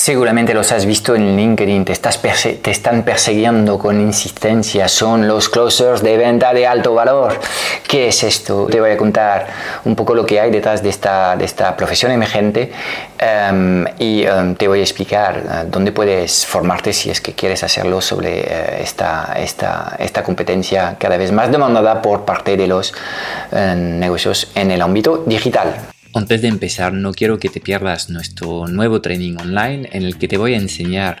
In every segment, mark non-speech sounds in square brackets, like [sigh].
Seguramente los has visto en LinkedIn, te, te están persiguiendo con insistencia, son los closers de venta de alto valor. ¿Qué es esto? Te voy a contar un poco lo que hay detrás de esta, de esta profesión emergente em, y em, te voy a explicar eh, dónde puedes formarte si es que quieres hacerlo sobre eh, esta competencia cada vez más demandada por parte de los eh, negocios en el ámbito digital. Antes de empezar, no quiero que te pierdas nuestro nuevo training online en el que te voy a enseñar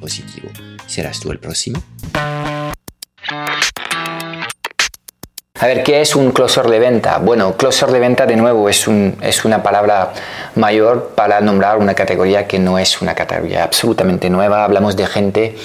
positivo. ¿Serás tú el próximo? A ver, ¿qué es un closer de venta? Bueno, closer de venta de nuevo es, un, es una palabra mayor para nombrar una categoría que no es una categoría absolutamente nueva. Hablamos de gente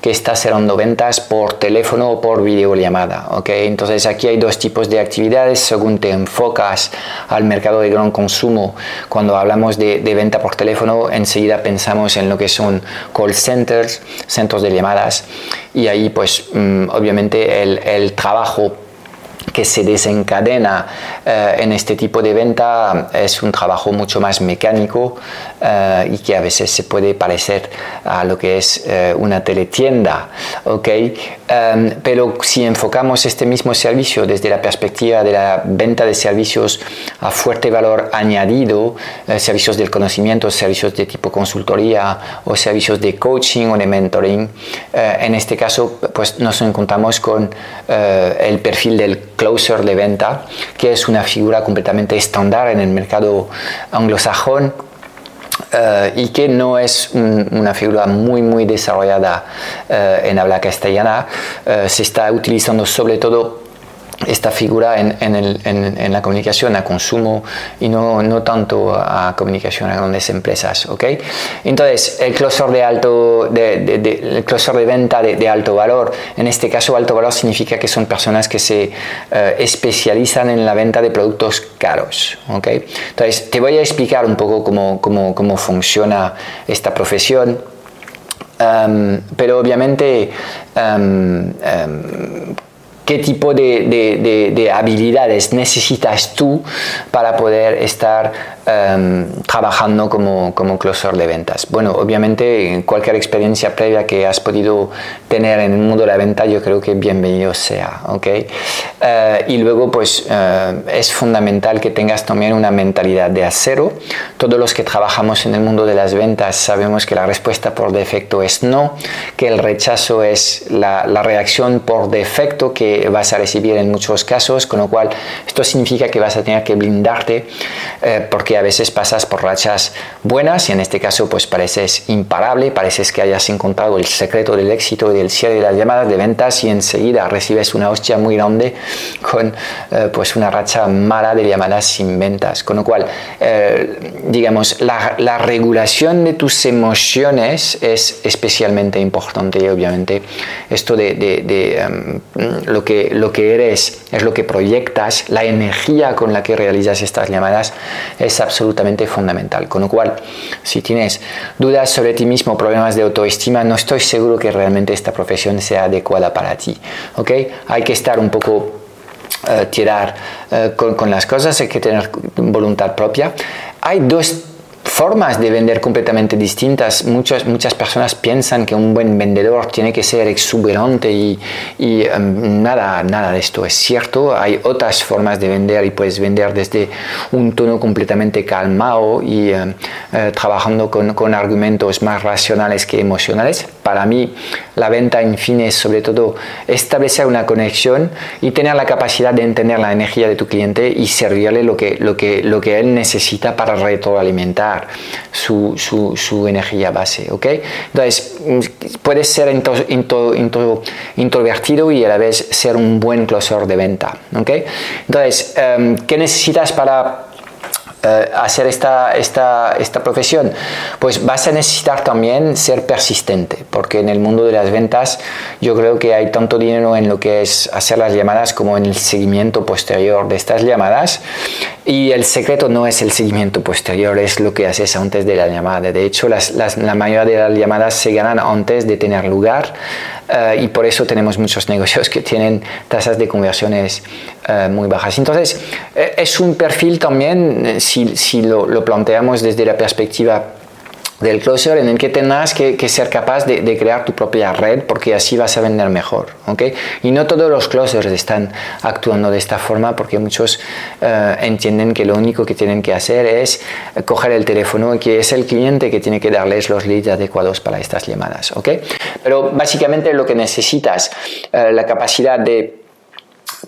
que está cerrando ventas por teléfono o por videollamada. ¿okay? Entonces aquí hay dos tipos de actividades según te enfocas al mercado de gran consumo. Cuando hablamos de, venta por teléfono, enseguida pensamos en lo que son call centers, centros de llamadas, y ahí pues mm, obviamente el trabajo que se desencadena eh, en este tipo de venta es un trabajo mucho más mecánico eh, y que a veces se puede parecer a lo que es eh, una teletienda. ¿okay? Em, pero si enfocamos este mismo servicio desde la perspectiva de la venta de servicios a fuerte valor añadido, servicios del conocimiento, servicios de tipo consultoría o servicios de coaching o de mentoring, en este caso pues nos encontramos con el perfil del closer de venta, que es una figura completamente estándar en el mercado anglosajón eh, y que no es una figura muy muy desarrollada eh, en habla castellana. Eh, se está utilizando sobre todo esta figura en, en, la comunicación a consumo y no, no, tanto a comunicación a grandes empresas. ¿okay? Entonces, el closer de, alto, de, de, el closer de venta de, alto valor, en este caso alto valor significa que son personas que se eh, especializan en la venta de productos caros. ¿okay? Entonces, te voy a explicar un poco cómo, cómo, cómo funciona esta profesión. Um, pero obviamente um, um, qué tipo de, habilidades necesitas tú para poder estar em, trabajando como, como closer de ventas. Bueno, obviamente cualquier experiencia previa que has podido tener en el mundo de la venta yo creo que bienvenido sea, ¿ok? Eh, y luego pues eh, es fundamental que tengas también una mentalidad de acero. Todos los que trabajamos en el mundo de las ventas sabemos que la respuesta por defecto es no, que el rechazo es la, la reacción por defecto que vas a recibir en muchos casos, con lo cual esto significa que vas a tener que blindarte eh, porque a veces pasas por rachas buenas y en este caso pues pareces imparable, pareces que hayas encontrado el secreto del éxito y del cierre de las llamadas de ventas y enseguida recibes una hostia muy grande con eh, pues una racha mala de llamadas sin ventas, con lo cual eh, digamos la, la regulación de tus emociones es especialmente importante y obviamente esto de, em, lo que lo que eres es lo que proyectas, la energía con la que realizas estas llamadas es absolutamente fundamental. Con lo cual, si tienes dudas sobre ti mismo, problemas de autoestima, no estoy seguro que realmente esta profesión sea adecuada para ti. ¿okay? Hay que estar un poco eh, tirar eh, con, con, las cosas, hay que tener voluntad propia. Hay dos formas de vender completamente distintas. Muchas, muchas personas piensan que un buen vendedor tiene que ser exuberante y, y em, nada, nada de esto es cierto. Hay otras formas de vender y puedes vender desde un tono completamente calmado y eh, trabajando con, con, argumentos más racionales que emocionales. Para mí, la venta, en fin, es sobre todo establecer una conexión y tener la capacidad de entender la energía de tu cliente y servirle lo que, lo que, lo que él necesita para retroalimentar su, su, su energía base. ¿ok? Entonces, puedes ser introvertido y a la vez ser un buen closer de venta. ¿ok? Entonces, em, ¿qué necesitas para eh, hacer esta, esta, esta profesión? Pues vas a necesitar también ser persistente, porque en el mundo de las ventas yo creo que hay tanto dinero en lo que es hacer las llamadas como en el seguimiento posterior de estas llamadas. Y el secreto no es el seguimiento posterior, es lo que haces antes de la llamada. De hecho, la mayoría de las llamadas se ganan antes de tener lugar eh, y por eso tenemos muchos [laughs] negocios que tienen tasas de conversiones eh, muy bajas. Entonces, es un perfil también si, lo, planteamos desde la perspectiva del closer en el que tendrás que, ser capaz de, crear tu propia red porque así vas a vender mejor. ¿okay? Y no todos los closers están actuando de esta forma porque muchos eh, entienden que lo único que tienen que hacer es coger el teléfono y que es el cliente que tiene que darles los leads adecuados para estas llamadas. ¿okay? Pero básicamente lo que necesitas, eh, la capacidad de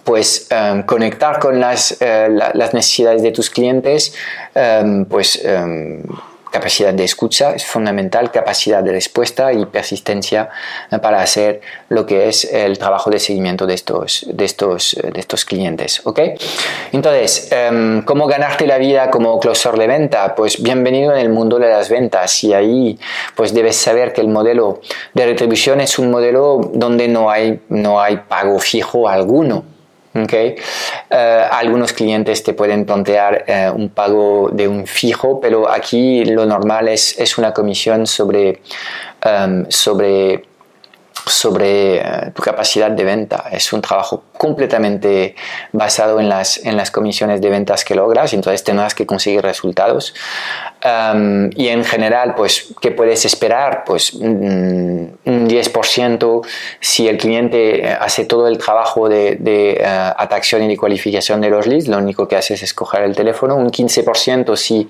pues em, conectar con las, eh, las, necesidades de tus clientes, em, pues em, capacidad de escucha es fundamental, capacidad de respuesta y persistencia eh, para hacer lo que es el trabajo de seguimiento de estos, de estos, de estos clientes. Entonces, ¿cómo ganarte la vida como closer de venta? Pues bienvenido en el mundo de las ventas y ahí pues debes saber que el modelo de retribución es un modelo donde no hay, no hay pago fijo alguno. Okay. Eh, algunos clientes te pueden plantear eh, un pago de un fijo, pero aquí lo normal es, es una comisión sobre, um, sobre sobre eh, tu capacidad de venta. Es un trabajo completamente basado en las, en las comisiones de ventas que logras, entonces tendrás que conseguir resultados. y en general, pues, ¿qué puedes esperar? Pues mm, un 10% si el cliente hace todo el trabajo de, eh, atracción y de cualificación de los leads, lo único que haces es coger el teléfono. Un 15% si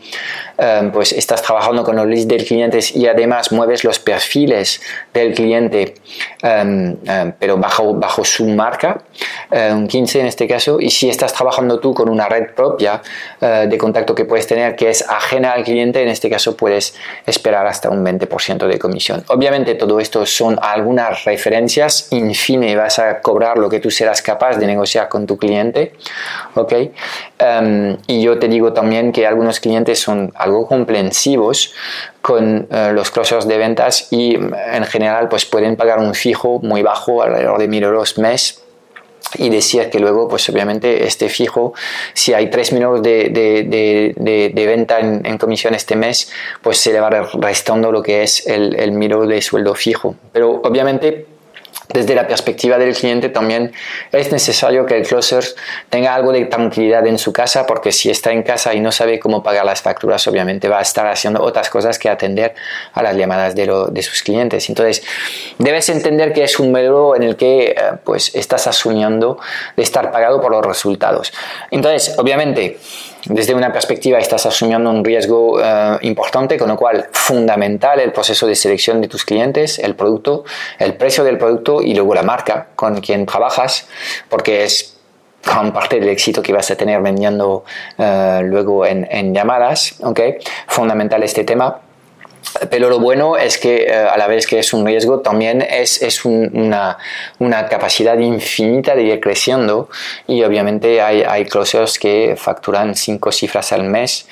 pues, estás trabajando con los leads del cliente y además mueves los perfiles del cliente Em, em, pero bajo, bajo su marca, eh, un 15 en este caso, y si estás trabajando tú con una red propia eh, de contacto que puedes tener que es ajena al cliente, en este caso puedes esperar hasta un 20% de comisión. Obviamente todo esto son algunas referencias, en fin, vas a cobrar lo que tú serás capaz de negociar con tu cliente, ¿ok? Em, y yo te digo también que algunos clientes son algo comprensivos con eh, los closers de ventas y en general pues pueden pagar un fijo muy bajo, alrededor de 1000 euros mes y decir que luego, pues obviamente, este fijo, si hay 3.000 euros de, de, de, de venta en, en, comisión este mes, pues se le va restando lo que es el, el miro de sueldo fijo. Pero obviamente desde la perspectiva del cliente también es necesario que el closer tenga algo de tranquilidad en su casa porque si está en casa y no sabe cómo pagar las facturas obviamente va a estar haciendo otras cosas que atender a las llamadas de, de sus clientes. Entonces debes entender que es un modelo en el que eh, pues estás asumiendo de estar pagado por los resultados. Entonces obviamente desde una perspectiva estás asumiendo un riesgo eh, importante, con lo cual fundamental el proceso de selección de tus clientes, el producto, el precio del producto y luego la marca con quien trabajas, porque es gran parte del éxito que vas a tener vendiendo eh, luego en, en llamadas, ¿ok? Fundamental este tema. Pero lo bueno es que eh, a la vez que es un riesgo, también es, es una, una, capacidad infinita de ir creciendo y obviamente hay, hay closers que facturan cinco cifras al mes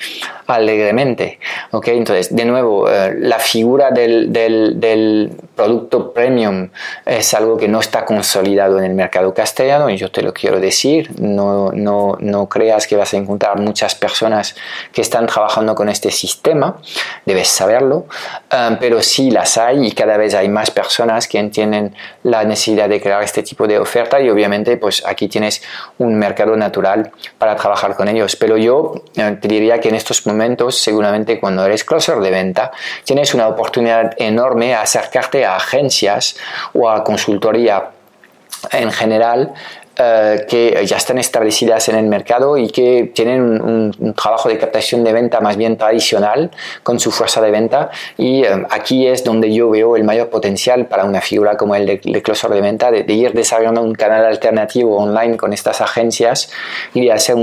alegremente. ¿okay? Entonces, de nuevo, eh, la figura del, del, del, producto premium es algo que no está consolidado en el mercado castellano y yo te lo quiero decir. No, no, no creas que vas a encontrar muchas personas que están trabajando con este sistema, debes saberlo, eh, pero sí las hay y cada vez hay más personas que entienden la necesidad de crear este tipo de oferta y obviamente pues aquí tienes un mercado natural para trabajar con ellos. Pero yo eh, te diría que en estos momentos seguramente cuando eres closer de venta, tienes una oportunidad enorme a acercarte a agencias o a consultoría en general eh, que ya están establecidas en el mercado y que tienen un, trabajo de captación de venta más bien tradicional con su fuerza de venta y eh, aquí es donde yo veo el mayor potencial para una figura como el de, de de venta de, ir desarrollando un canal alternativo online con estas agencias y de hacer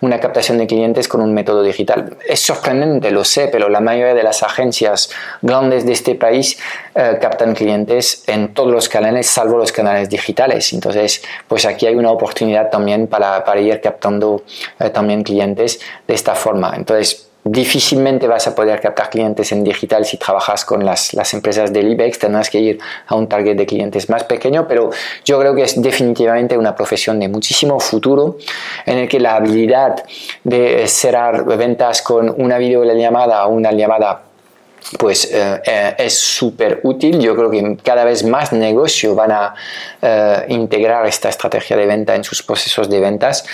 una captación de clientes con un método digital. Es sorprendente, lo sé, pero la mayoría de las agencias grandes de este país eh, captan clientes en todos los canales salvo los canales digitales. Entonces, pues aquí hay una oportunidad también para, para ir captando eh, también clientes de esta forma. Entonces, difícilmente vas a poder captar clientes en digital si trabajas con las, las, empresas del IBEX, tendrás que ir a un target de clientes más pequeño, pero yo creo que es definitivamente una profesión de muchísimo futuro en el que la habilidad de cerrar ventas con una videollamada o una llamada pues eh, eh, es súper útil. Yo creo que cada vez más negocios van a eh, integrar esta estrategia de venta en sus procesos de ventas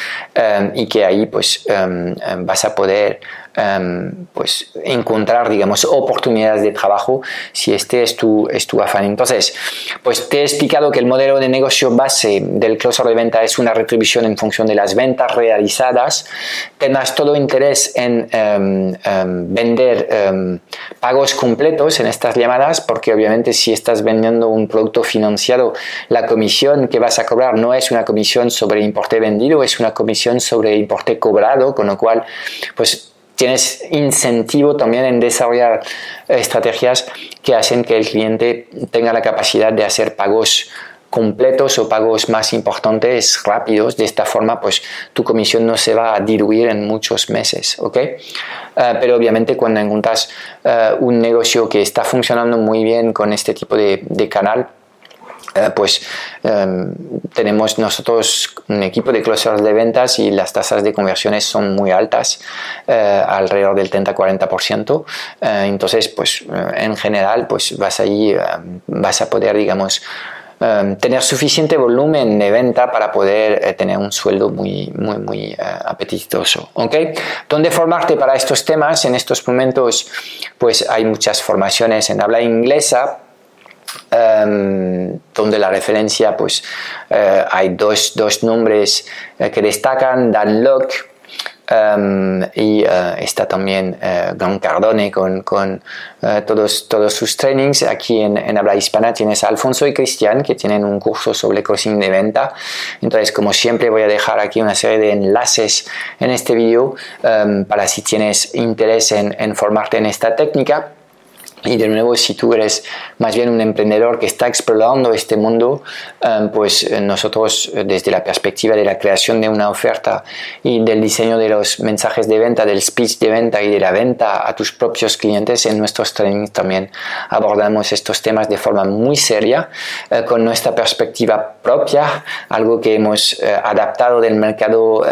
y que ahí pues vas a poder Em, pues encontrar, digamos, oportunidades de trabajo si este es tu, es tu afán. Entonces, pues te he explicado que el modelo de negocio base del closer de venta es una retribución en función de las ventas realizadas. Tendrás todo interés en em, em, vender pagos completos en estas llamadas porque obviamente si estás vendiendo un producto financiado, la comisión que vas a cobrar no es una comisión sobre importe vendido, es una comisión sobre importe cobrado, con lo cual, pues tienes incentivo también en desarrollar estrategias que hacen que el cliente tenga la capacidad de hacer pagos completos o pagos más importantes rápidos. De esta forma, pues tu comisión no se va a diluir en muchos meses, ¿ok? Eh, pero obviamente cuando encuentras eh, un negocio que está funcionando muy bien con este tipo de, canal, pues em, tenemos nosotros un equipo de closers de ventas y las tasas de conversiones son muy altas, eh, alrededor del 30-40%. Eh, entonces, pues en general, pues vas ahí, vas a poder, digamos, em, tener suficiente volumen de venta para poder tener un sueldo muy, muy, muy apetitoso. ¿ok? ¿Dónde formarte para estos temas? En estos momentos, pues hay muchas formaciones en habla inglesa Em, donde la referencia, pues eh, hay dos, dos nombres eh, que destacan, Dan Locke em, y eh, está también Gan Cardone con, con todos, todos sus trainings. Aquí en, en, habla hispana tienes a Alfonso y Cristian que tienen un curso sobre closing de venta. Entonces, como siempre, voy a dejar aquí una serie de enlaces en este vídeo em, para si tienes interés en, en formarte en esta técnica. Y de nuevo, si tú eres más bien un emprendedor que está explorando este mundo, em, pues eh, nosotros eh, desde la perspectiva de la creación de una oferta y del diseño de los mensajes de venta, del speech de venta y de la venta a tus propios clientes, en nuestros trainings también abordamos estos temas de forma muy seria, eh, con nuestra perspectiva propia, algo que hemos adaptado del mercado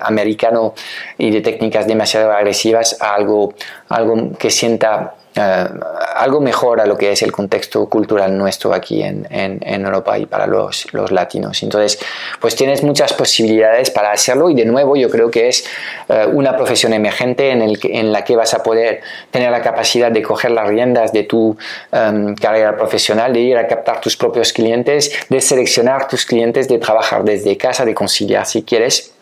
americano y de técnicas demasiado agresivas a algo, algo que sienta eh, algo mejor a lo que es el contexto cultural nuestro aquí en, en, Europa y para los, los, latinos. Entonces, pues tienes muchas posibilidades para hacerlo y de nuevo yo creo que es eh, una profesión emergente en, el en la que vas a poder tener la capacidad de coger las riendas de tu em, carrera profesional, de ir a captar tus propios clientes, de seleccionar tus clientes, de trabajar desde casa, de conciliar si quieres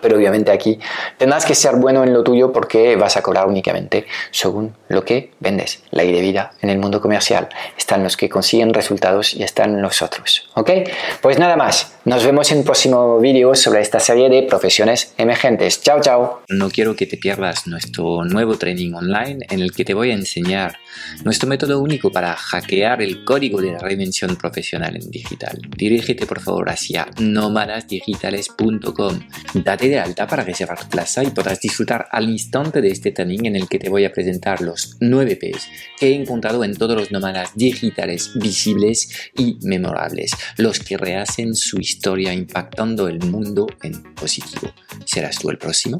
pero obviamente aquí tendrás que ser bueno en lo tuyo porque vas a cobrar únicamente según lo que vendes. La ley de vida en el mundo comercial están los que consiguen resultados y están los otros. ¿Ok? Pues nada más. Nos vemos en el próximo vídeo sobre esta serie de profesiones emergentes. Chao, chao. No quiero que te pierdas nuestro nuevo training online en el que te voy a enseñar nuestro método único para hackear el código de la reinvención profesional en digital. Dirígete por favor hacia nómadasdigitales.com. Date de alta para reservar plaza y podrás disfrutar al instante de este training en el que te voy a presentar los 9 P's que he encontrado en todos los nómadas digitales visibles y memorables, los que rehacen su historia impactando el mundo en positivo. ¿Serás tú el próximo?